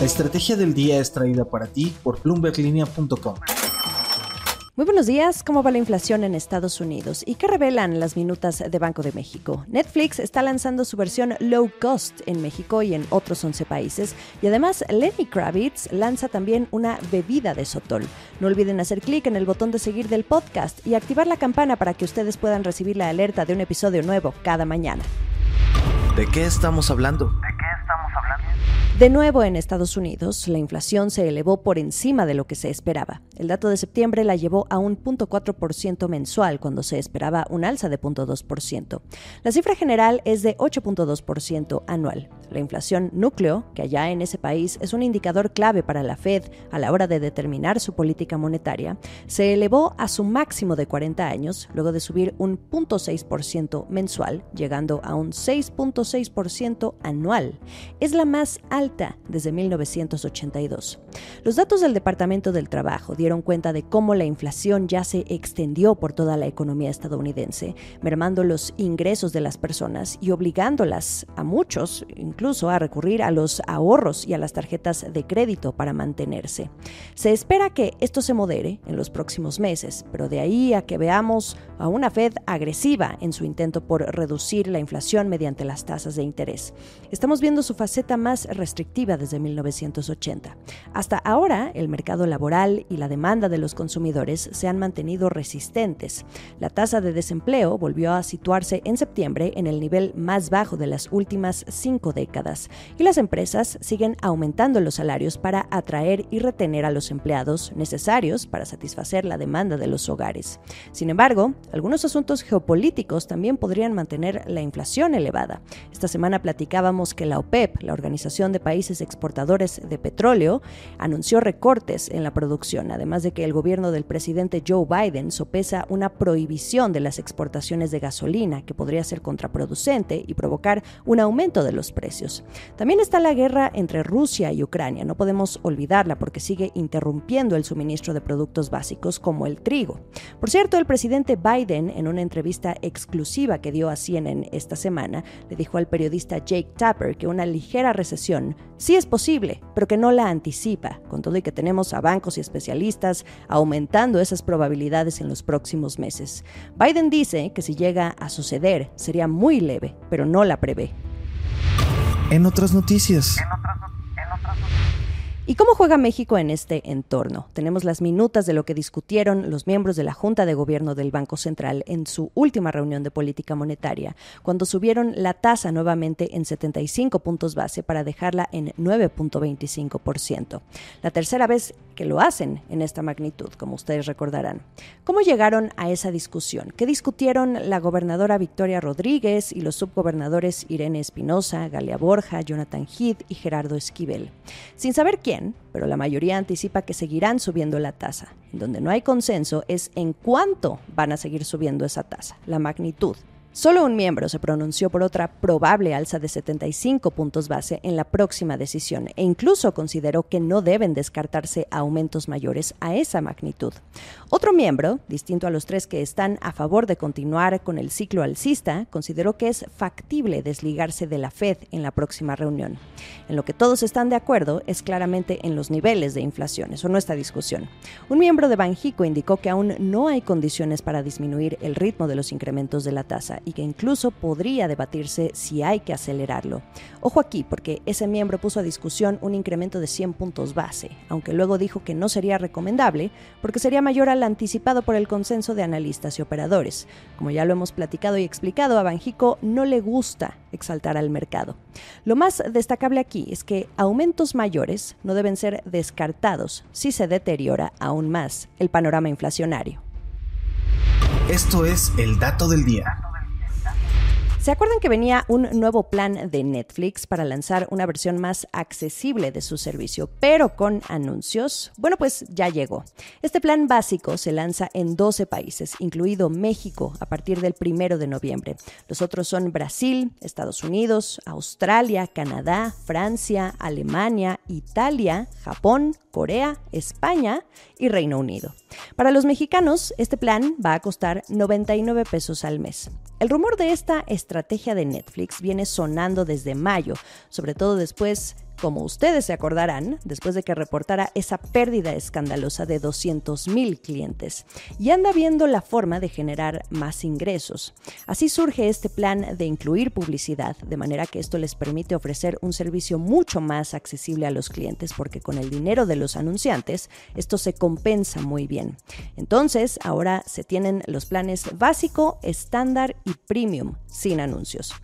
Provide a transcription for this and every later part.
La estrategia del día es traída para ti por bloomberglinea.com. Muy buenos días, ¿cómo va la inflación en Estados Unidos? ¿Y qué revelan las minutas de Banco de México? Netflix está lanzando su versión low cost en México y en otros 11 países. Y además, Lenny Kravitz lanza también una bebida de sotol. No olviden hacer clic en el botón de seguir del podcast y activar la campana para que ustedes puedan recibir la alerta de un episodio nuevo cada mañana. ¿De qué estamos hablando? De nuevo en Estados Unidos, la inflación se elevó por encima de lo que se esperaba. El dato de septiembre la llevó a un 0.4% mensual cuando se esperaba un alza de 0.2%. La cifra general es de 8.2% anual. La inflación núcleo, que allá en ese país es un indicador clave para la Fed a la hora de determinar su política monetaria, se elevó a su máximo de 40 años luego de subir un 0.6% mensual, llegando a un 6.6% anual. Es la más alta desde 1982. Los datos del Departamento del Trabajo dieron cuenta de cómo la inflación ya se extendió por toda la economía estadounidense, mermando los ingresos de las personas y obligándolas a muchos, incluso a recurrir a los ahorros y a las tarjetas de crédito para mantenerse. Se espera que esto se modere en los próximos meses, pero de ahí a que veamos a una Fed agresiva en su intento por reducir la inflación mediante las tasas de interés. Estamos viendo su faceta más restrictiva desde 1980. Hasta ahora, el mercado laboral y la demanda de los consumidores se han mantenido resistentes. La tasa de desempleo volvió a situarse en septiembre en el nivel más bajo de las últimas cinco décadas y las empresas siguen aumentando los salarios para atraer y retener a los empleados necesarios para satisfacer la demanda de los hogares. Sin embargo, algunos asuntos geopolíticos también podrían mantener la inflación elevada. Esta semana platicábamos que la OPEP, la Organización de Países Exportadores de Petróleo, anunció recortes en la producción, además de que el gobierno del presidente Joe Biden sopesa una prohibición de las exportaciones de gasolina que podría ser contraproducente y provocar un aumento de los precios. También está la guerra entre Rusia y Ucrania, no podemos olvidarla porque sigue interrumpiendo el suministro de productos básicos como el trigo. Por cierto, el presidente Biden, en una entrevista exclusiva que dio a CNN esta semana, le dijo al periodista Jake Tapper que una ligera recesión sí es posible, pero que no la anticipa, con todo y que tenemos a bancos y especialistas aumentando esas probabilidades en los próximos meses. Biden dice que si llega a suceder sería muy leve, pero no la prevé. En otras noticias. ¿Y cómo juega México en este entorno? Tenemos las minutas de lo que discutieron los miembros de la Junta de Gobierno del Banco Central en su última reunión de política monetaria, cuando subieron la tasa nuevamente en 75 puntos base para dejarla en 9.25%. La tercera vez que lo hacen en esta magnitud, como ustedes recordarán. ¿Cómo llegaron a esa discusión? ¿Qué discutieron la gobernadora Victoria Rodríguez y los subgobernadores Irene Espinosa, Galia Borja, Jonathan Heath y Gerardo Esquivel? Sin saber quién, pero la mayoría anticipa que seguirán subiendo la tasa. Donde no hay consenso es en cuánto van a seguir subiendo esa tasa, la magnitud. Solo un miembro se pronunció por otra probable alza de 75 puntos base en la próxima decisión e incluso consideró que no deben descartarse aumentos mayores a esa magnitud. Otro miembro, distinto a los tres que están a favor de continuar con el ciclo alcista, consideró que es factible desligarse de la Fed en la próxima reunión. En lo que todos están de acuerdo es claramente en los niveles de inflación, eso no está discusión. Un miembro de Banjico indicó que aún no hay condiciones para disminuir el ritmo de los incrementos de la tasa y que incluso podría debatirse si hay que acelerarlo. Ojo aquí, porque ese miembro puso a discusión un incremento de 100 puntos base, aunque luego dijo que no sería recomendable porque sería mayor al anticipado por el consenso de analistas y operadores. Como ya lo hemos platicado y explicado, a Banjico no le gusta exaltar al mercado. Lo más destacable aquí es que aumentos mayores no deben ser descartados si se deteriora aún más el panorama inflacionario. Esto es el dato del día. ¿Se acuerdan que venía un nuevo plan de Netflix para lanzar una versión más accesible de su servicio, pero con anuncios? Bueno, pues ya llegó. Este plan básico se lanza en 12 países, incluido México, a partir del primero de noviembre. Los otros son Brasil, Estados Unidos, Australia, Canadá, Francia, Alemania, Italia, Japón, Corea, España y Reino Unido. Para los mexicanos, este plan va a costar 99 pesos al mes. El rumor de esta de Netflix viene sonando desde mayo, sobre todo después como ustedes se acordarán, después de que reportara esa pérdida escandalosa de 200.000 clientes y anda viendo la forma de generar más ingresos. Así surge este plan de incluir publicidad, de manera que esto les permite ofrecer un servicio mucho más accesible a los clientes porque con el dinero de los anunciantes esto se compensa muy bien. Entonces, ahora se tienen los planes básico, estándar y premium sin anuncios.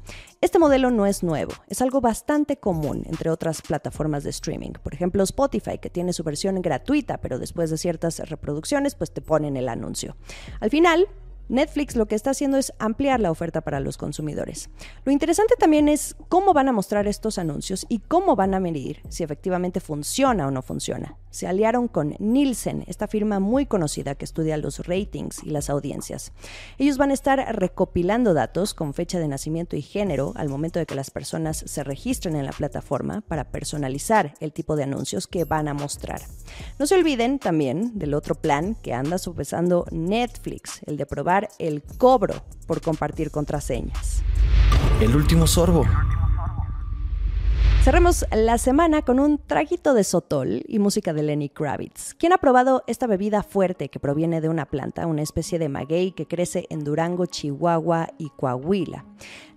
Este modelo no es nuevo, es algo bastante común entre otras plataformas de streaming. Por ejemplo, Spotify, que tiene su versión gratuita, pero después de ciertas reproducciones, pues te ponen el anuncio. Al final, Netflix lo que está haciendo es ampliar la oferta para los consumidores. Lo interesante también es cómo van a mostrar estos anuncios y cómo van a medir si efectivamente funciona o no funciona. Se aliaron con Nielsen, esta firma muy conocida que estudia los ratings y las audiencias. Ellos van a estar recopilando datos con fecha de nacimiento y género al momento de que las personas se registren en la plataforma para personalizar el tipo de anuncios que van a mostrar. No se olviden también del otro plan que anda sopesando Netflix, el de probar el cobro por compartir contraseñas. El último sorbo. Cerremos la semana con un traguito de sotol y música de Lenny Kravitz. ¿Quién ha probado esta bebida fuerte que proviene de una planta, una especie de maguey que crece en Durango, Chihuahua y Coahuila?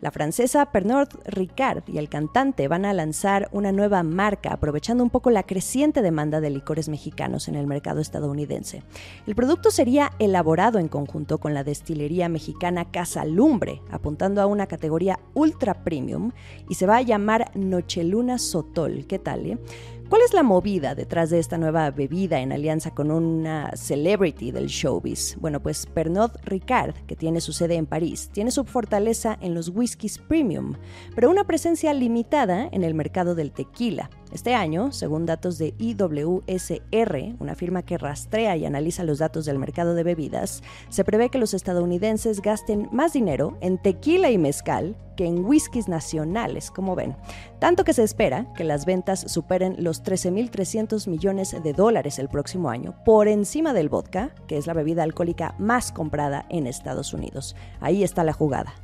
La francesa Pernod Ricard y el cantante van a lanzar una nueva marca aprovechando un poco la creciente demanda de licores mexicanos en el mercado estadounidense. El producto sería elaborado en conjunto con la destilería mexicana Casa Lumbre, apuntando a una categoría ultra premium y se va a llamar Nocheluna Sotol. ¿Qué tal? Eh? ¿Cuál es la movida detrás de esta nueva bebida en alianza con una celebrity del showbiz? Bueno, pues Pernod Ricard, que tiene su sede en París, tiene su fortaleza en los whiskies premium, pero una presencia limitada en el mercado del tequila. Este año, según datos de IWSR, una firma que rastrea y analiza los datos del mercado de bebidas, se prevé que los estadounidenses gasten más dinero en tequila y mezcal que en whiskies nacionales, como ven. Tanto que se espera que las ventas superen los 13.300 millones de dólares el próximo año, por encima del vodka, que es la bebida alcohólica más comprada en Estados Unidos. Ahí está la jugada.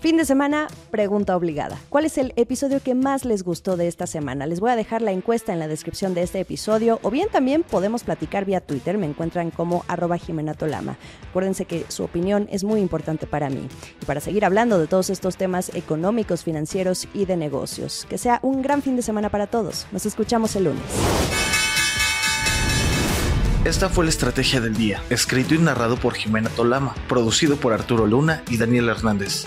Fin de semana, pregunta obligada. ¿Cuál es el episodio que más les gustó de esta semana? Les voy a dejar la encuesta en la descripción de este episodio o bien también podemos platicar vía Twitter. Me encuentran como arroba Jimena Tolama. Acuérdense que su opinión es muy importante para mí y para seguir hablando de todos estos temas económicos, financieros y de negocios. Que sea un gran fin de semana para todos. Nos escuchamos el lunes. Esta fue la estrategia del día, escrito y narrado por Jimena Tolama, producido por Arturo Luna y Daniel Hernández.